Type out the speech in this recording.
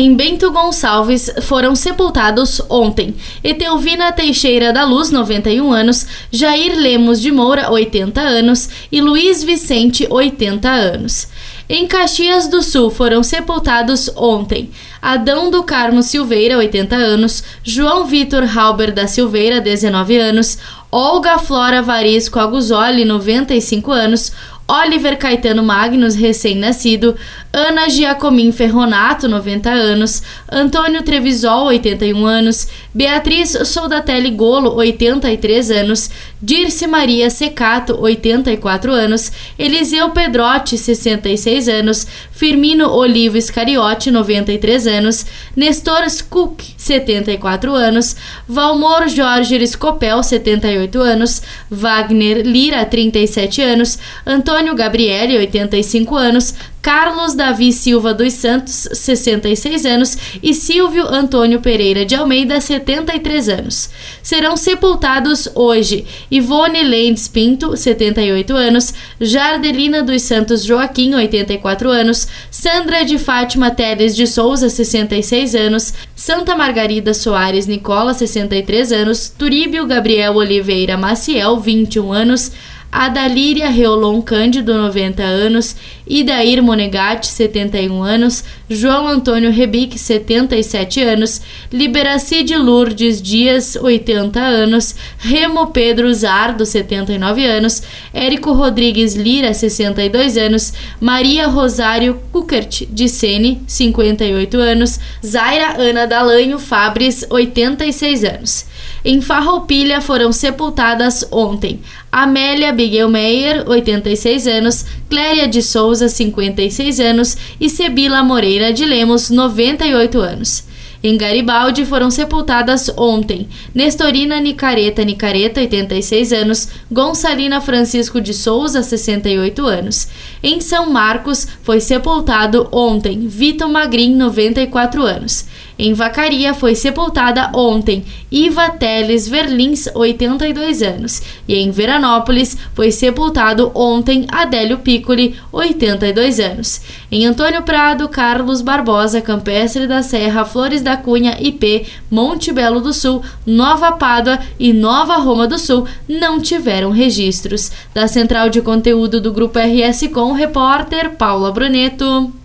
em Bento Gonçalves foram sepultados ontem Etelvina Teixeira da Luz, 91 anos, Jair Lemos de Moura, 80 anos e Luiz Vicente, 80 anos. Em Caxias do Sul foram sepultados ontem Adão do Carmo Silveira, 80 anos, João Vitor Halber da Silveira, 19 anos, Olga Flora Varisco Aguzoli, 95 anos, Oliver Caetano Magnus, recém-nascido, Ana Giacomin Ferronato, 90 anos, Antônio Trevisol, 81 anos, Beatriz Soldatelli Golo, 83 anos, Dirce Maria Secato, 84 anos, Eliseu Pedrotti, 66 anos, Firmino Olivo Iscariote, 93 anos, Nestor Cook, 74 anos, Valmor Jorge Escopel, 78 anos, Wagner Lira, 37 anos, Antônio Antônio Gabriele, 85 anos, Carlos Davi Silva dos Santos, 66 anos, e Silvio Antônio Pereira de Almeida, 73 anos. Serão sepultados hoje Ivone Lendes Pinto, 78 anos, Jardelina dos Santos Joaquim, 84 anos, Sandra de Fátima Teles de Souza, 66 anos, Santa Margarida Soares Nicola, 63 anos, Turíbio Gabriel Oliveira Maciel, 21 anos, Adalíria Reolon Cândido, 90 anos, Idair Monegatti, 71 anos, João Antônio Rebic, 77 anos, Liberacide Lourdes Dias, 80 anos, Remo Pedro Zardo, 79 anos, Érico Rodrigues Lira, 62 anos, Maria Rosário Kukert de Sene, 58 anos, Zaira Ana Dalanho Fabres, 86 anos. Em Farroupilha foram sepultadas ontem Amélia Bigelmeier, 86 anos, Cléria de Souza, 56 anos e Sebila Moreira de Lemos, 98 anos. Em Garibaldi foram sepultadas ontem Nestorina Nicareta Nicareta, 86 anos, Gonçalina Francisco de Souza, 68 anos. Em São Marcos foi sepultado ontem Vitor Magrin, 94 anos. Em Vacaria foi sepultada ontem Iva Teles Verlins, 82 anos. E em Veranópolis foi sepultado ontem Adélio Piccoli, 82 anos. Em Antônio Prado, Carlos Barbosa, Campestre da Serra, Flores da Cunha, IP, Monte Belo do Sul, Nova Pádua e Nova Roma do Sul não tiveram registros. Da central de conteúdo do Grupo RS Com, repórter Paula Bruneto.